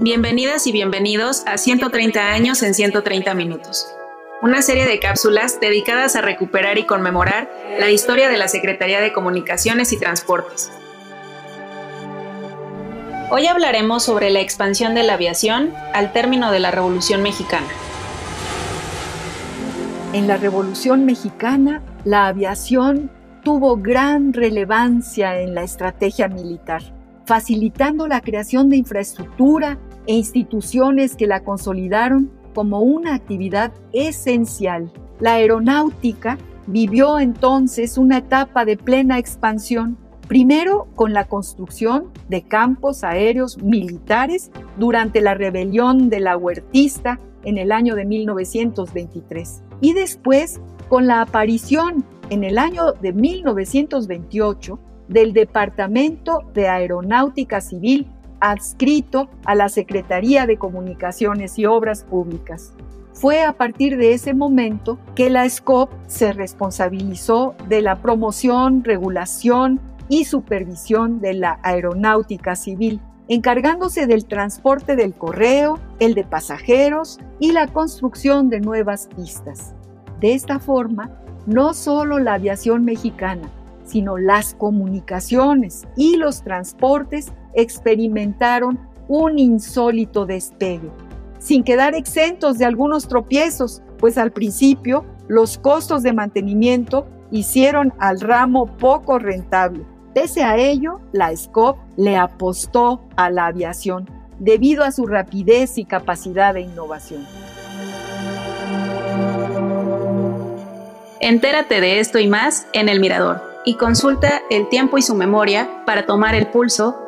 Bienvenidas y bienvenidos a 130 años en 130 minutos, una serie de cápsulas dedicadas a recuperar y conmemorar la historia de la Secretaría de Comunicaciones y Transportes. Hoy hablaremos sobre la expansión de la aviación al término de la Revolución Mexicana. En la Revolución Mexicana, la aviación tuvo gran relevancia en la estrategia militar, facilitando la creación de infraestructura e instituciones que la consolidaron como una actividad esencial. La aeronáutica vivió entonces una etapa de plena expansión, primero con la construcción de campos aéreos militares durante la rebelión de la Huertista en el año de 1923 y después con la aparición en el año de 1928 del Departamento de Aeronáutica Civil adscrito a la Secretaría de Comunicaciones y Obras Públicas. Fue a partir de ese momento que la SCOP se responsabilizó de la promoción, regulación y supervisión de la aeronáutica civil, encargándose del transporte del correo, el de pasajeros y la construcción de nuevas pistas. De esta forma, no solo la aviación mexicana, sino las comunicaciones y los transportes experimentaron un insólito despegue, sin quedar exentos de algunos tropiezos, pues al principio los costos de mantenimiento hicieron al ramo poco rentable. Pese a ello, la SCOP le apostó a la aviación debido a su rapidez y capacidad de innovación. Entérate de esto y más en El Mirador y consulta el tiempo y su memoria para tomar el pulso